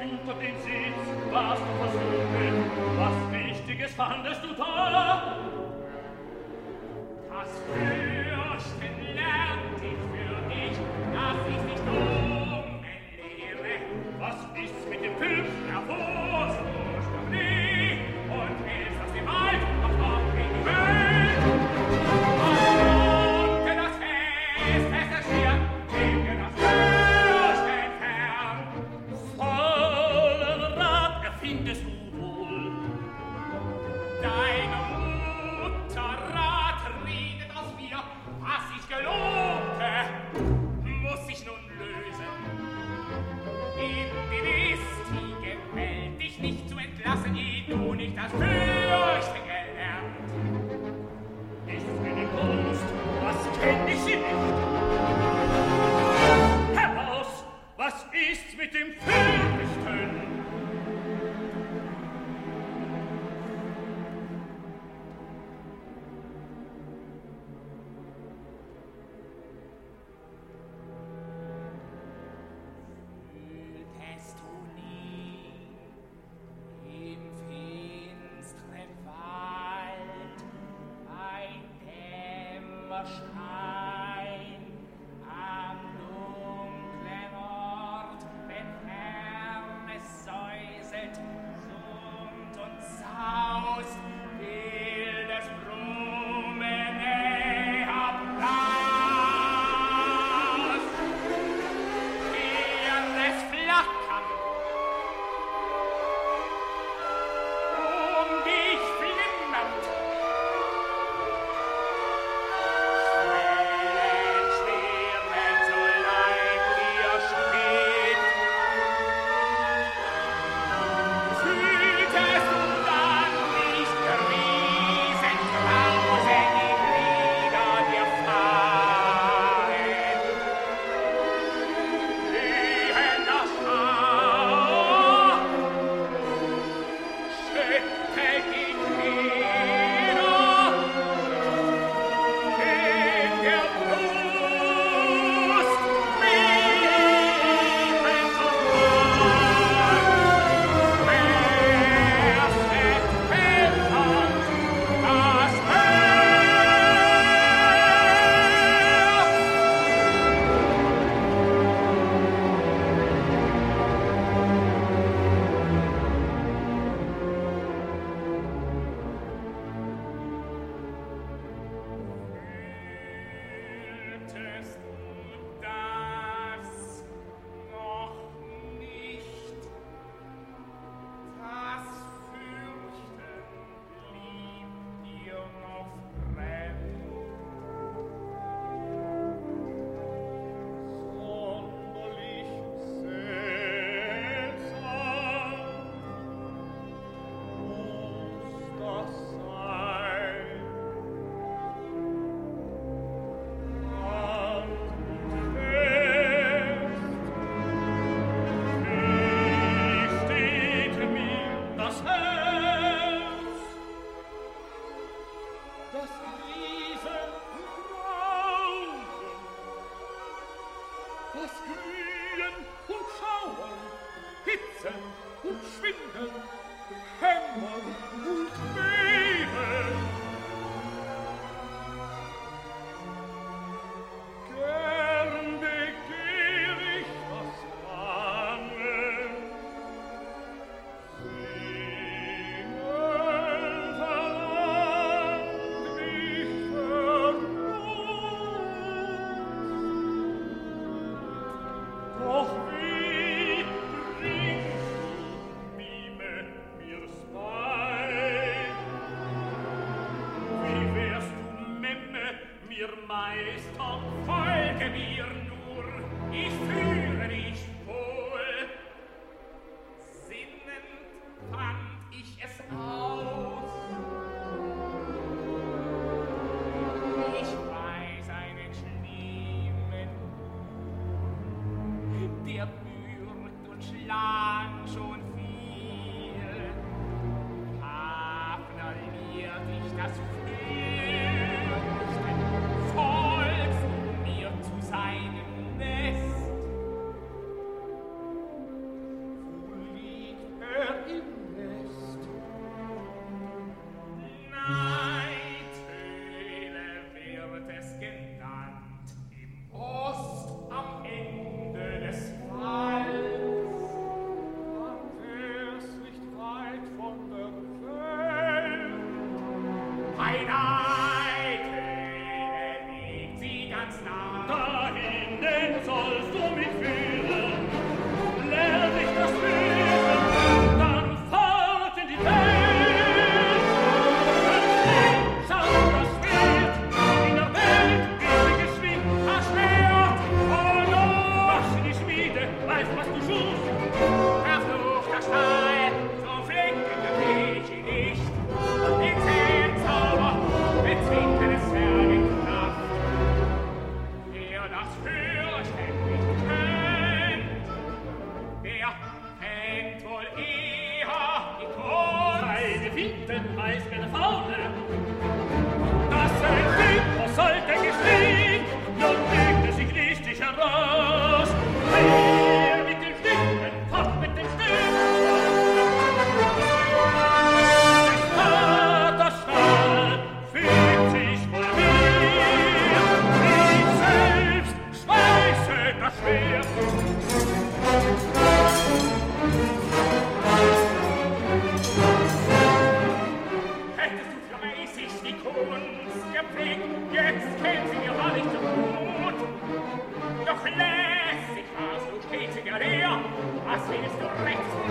assunto, benzina.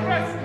Yes.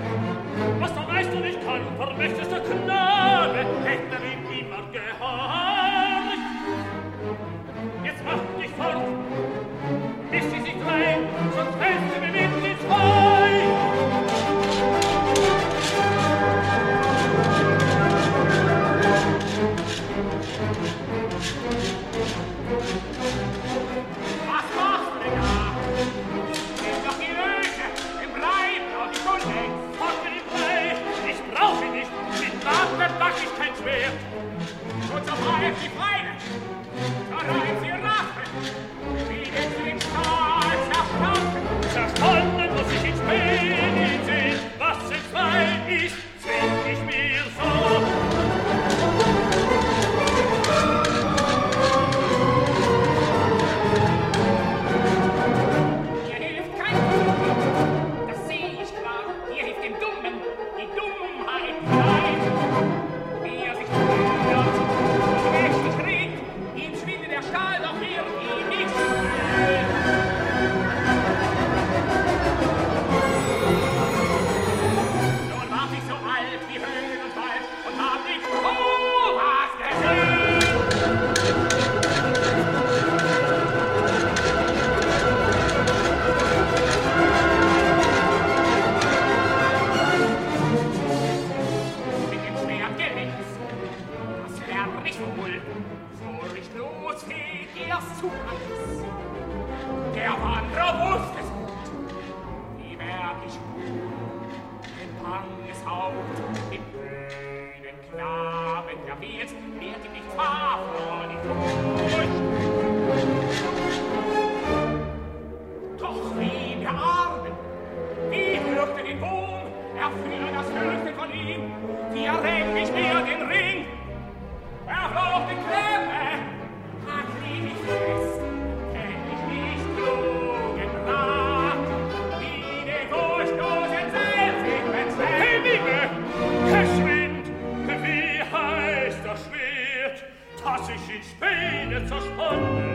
ich spür. Den Drang es den blöden Knaben der Welt, werd nicht wahr vor die Furcht. Doch wie der Arme, wie hörte den Bohm, erfülle das Höchste von ihm, wie erregt nicht den Ring, er braucht den Krämer, Schwede zerspannen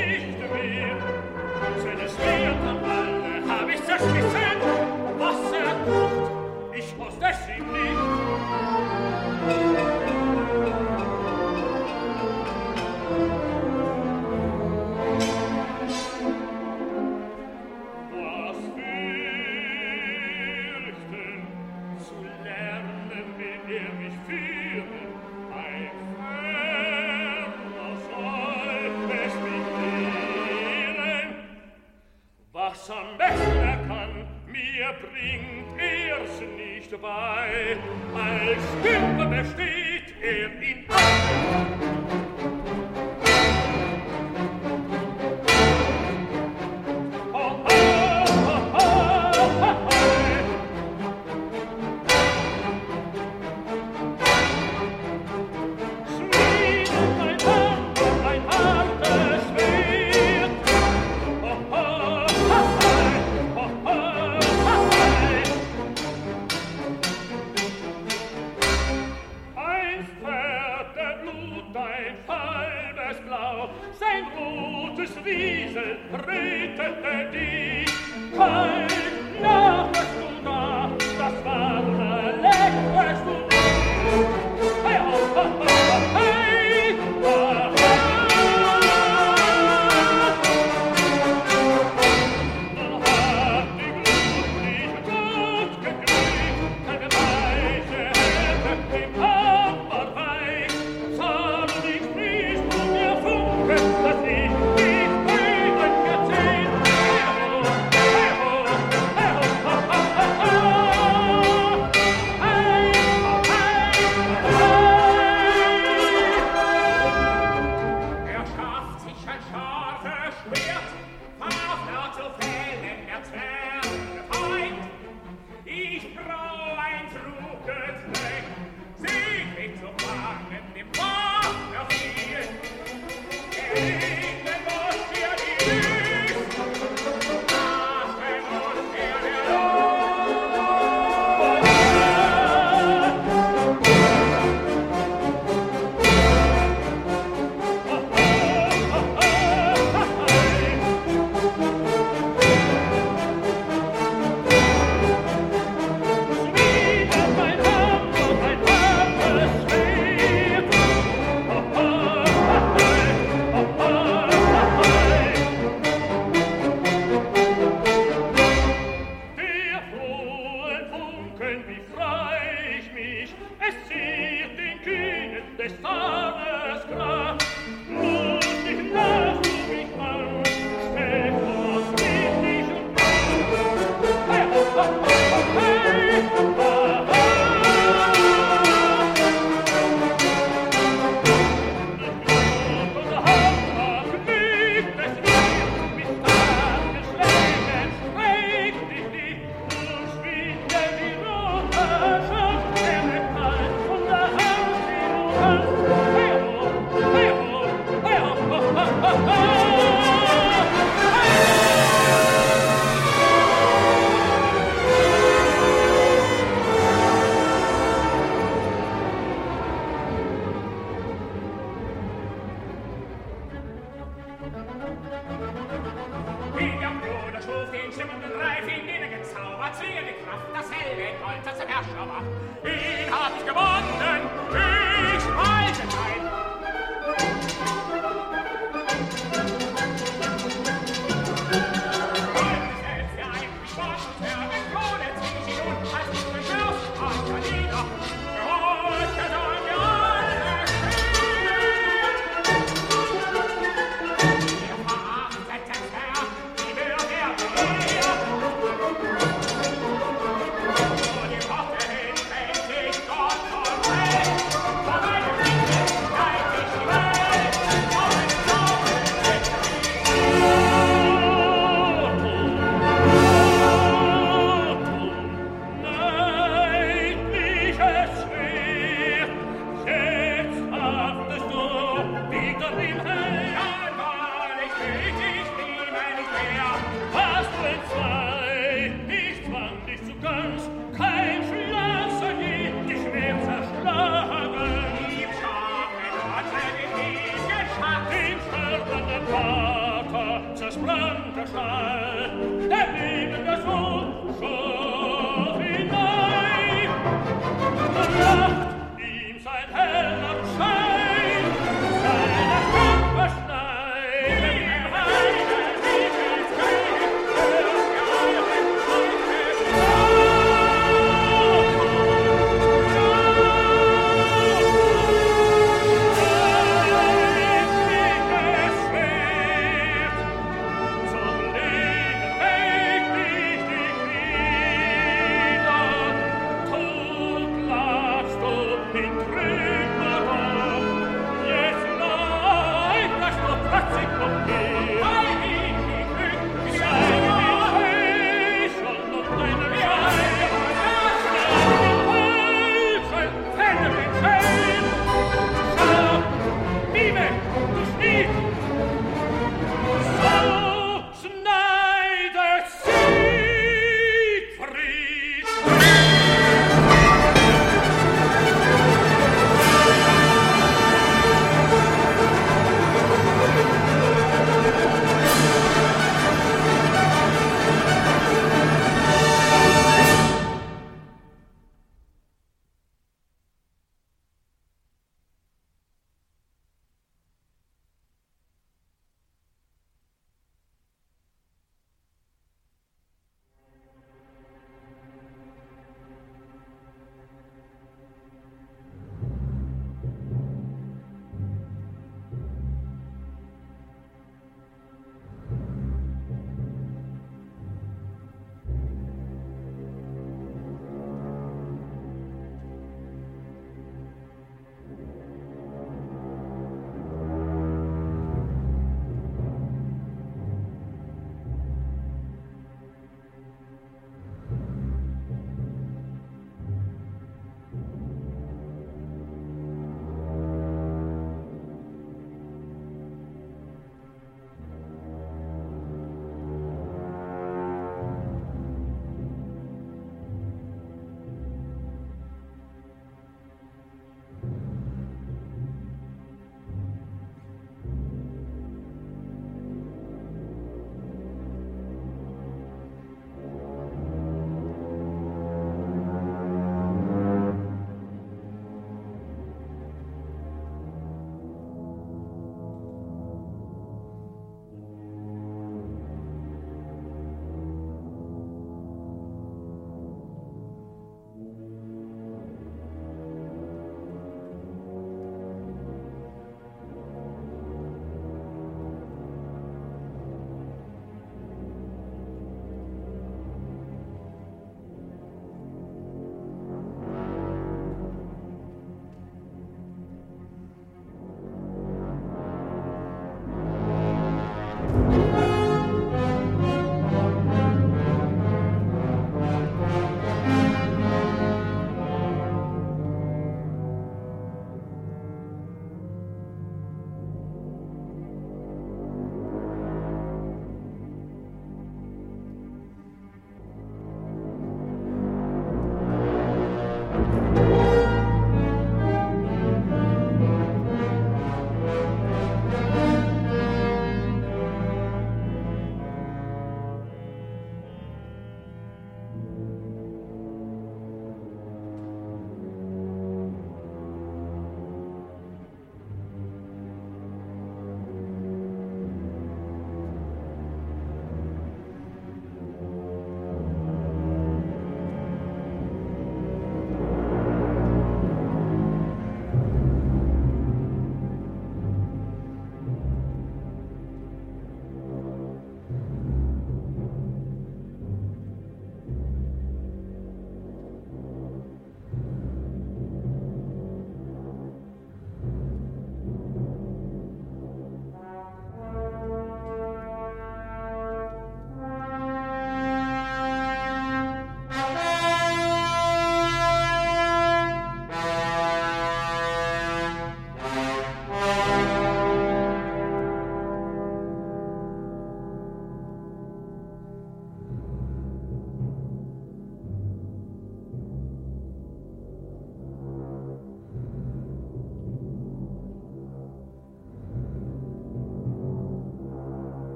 Yeah.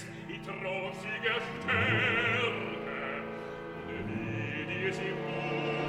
vergeht die trosige Sterne, und die, die sie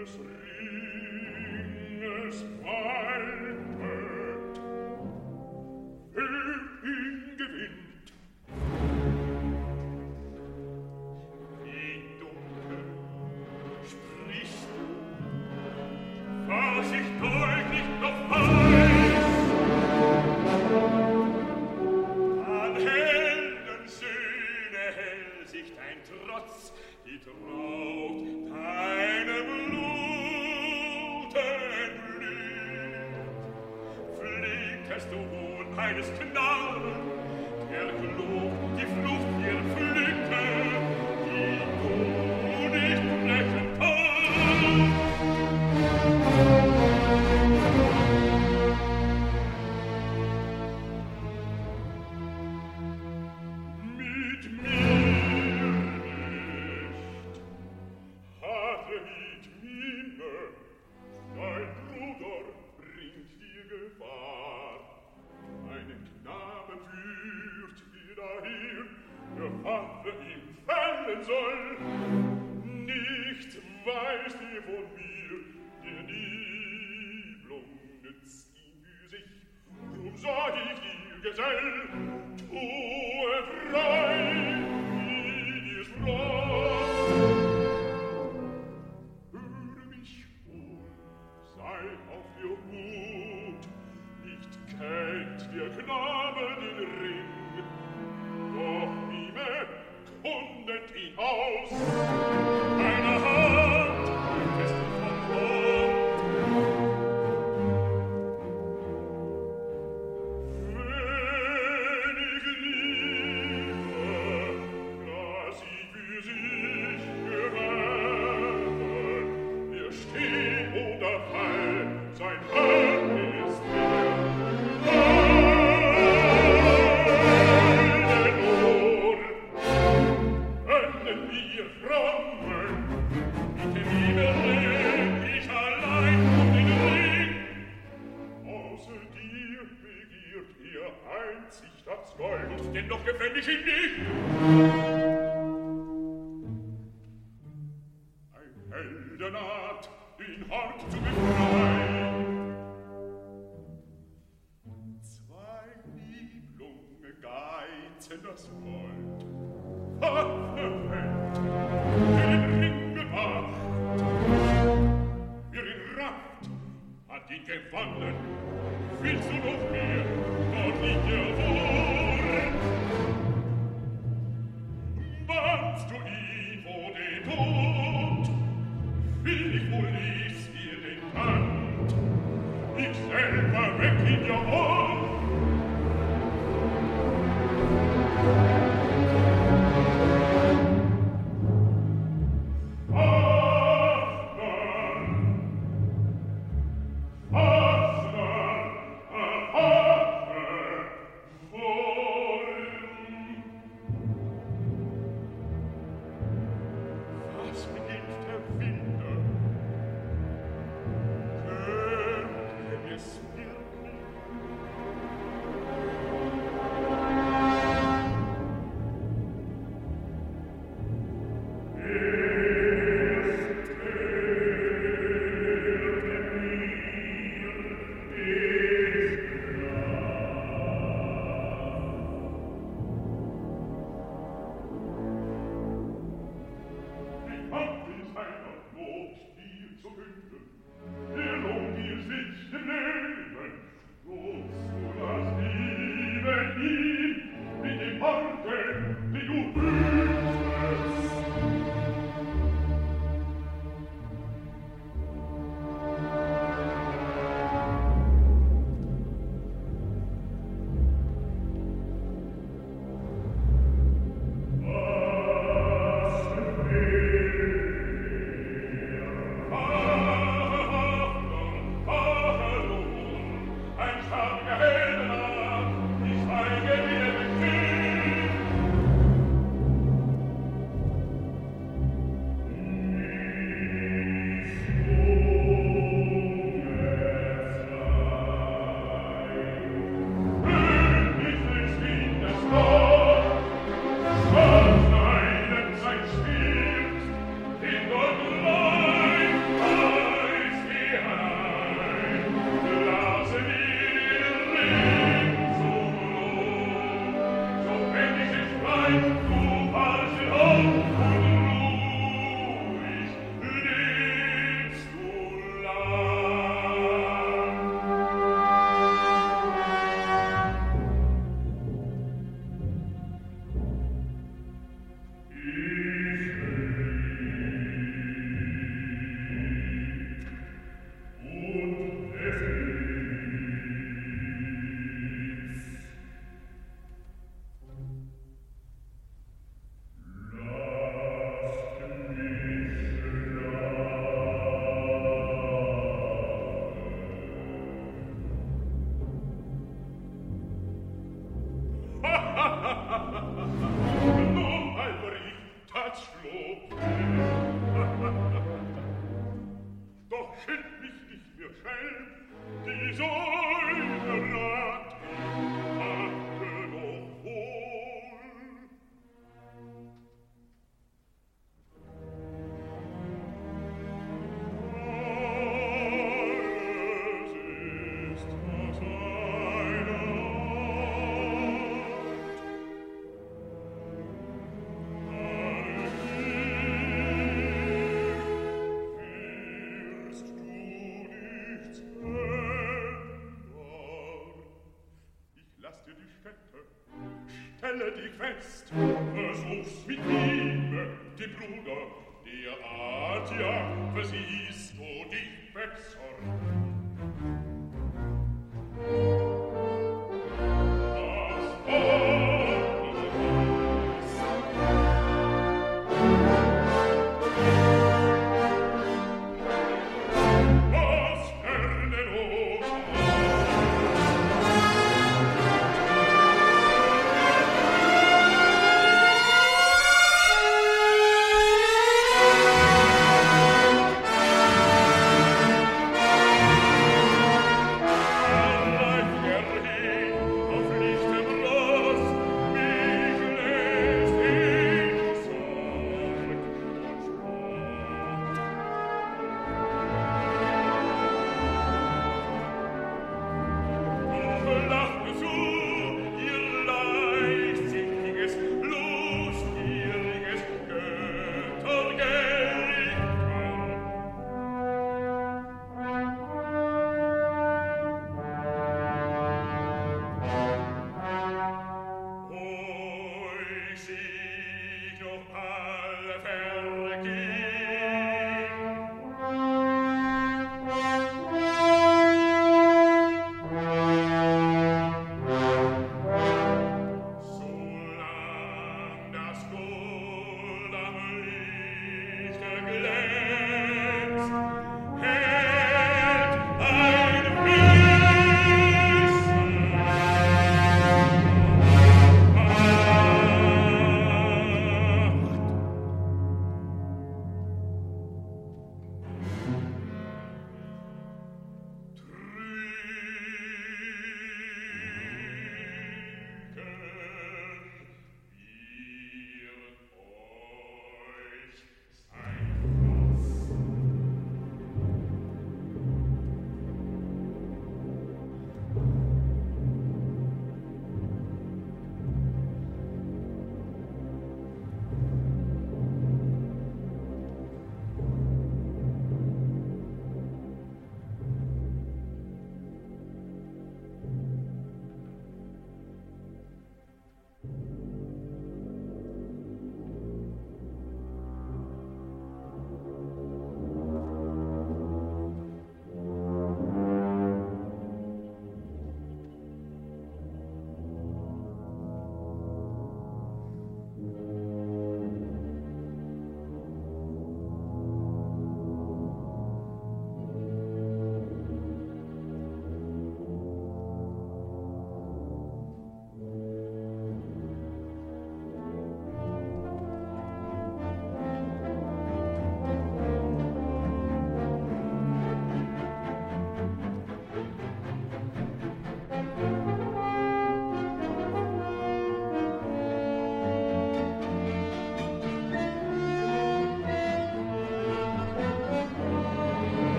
des Ringes Quelle di Quest, versuch's mit Liebe, die Bruder, dir Atia, versiehst du dich besser.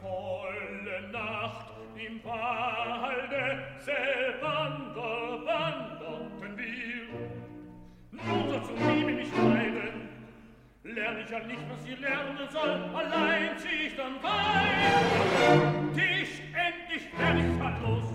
volle Nacht im Walde selber wanderten wir. Nun so zu ihm nicht leiden, lerne ich ja nicht, was sie lernen soll, Allein zieh ich dann bei, Tisch endlich, wenn ich verlos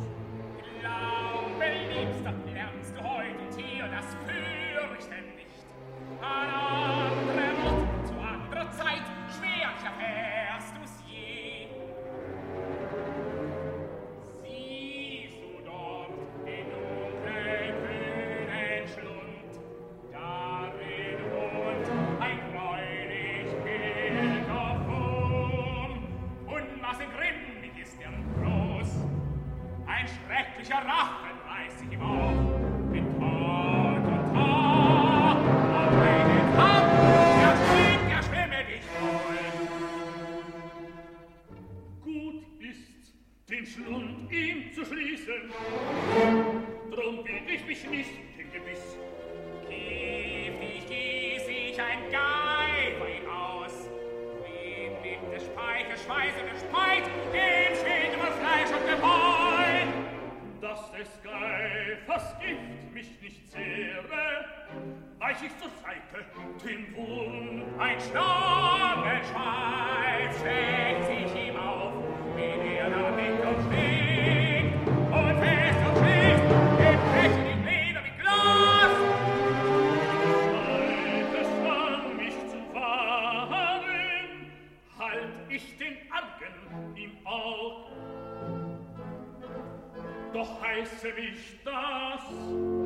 vergesse mich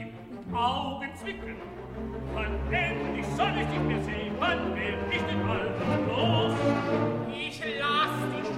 die Augen zwicken. Wann denn die Sonne ist nicht mehr sehbar, werd ich den Wald los. Ich lass dich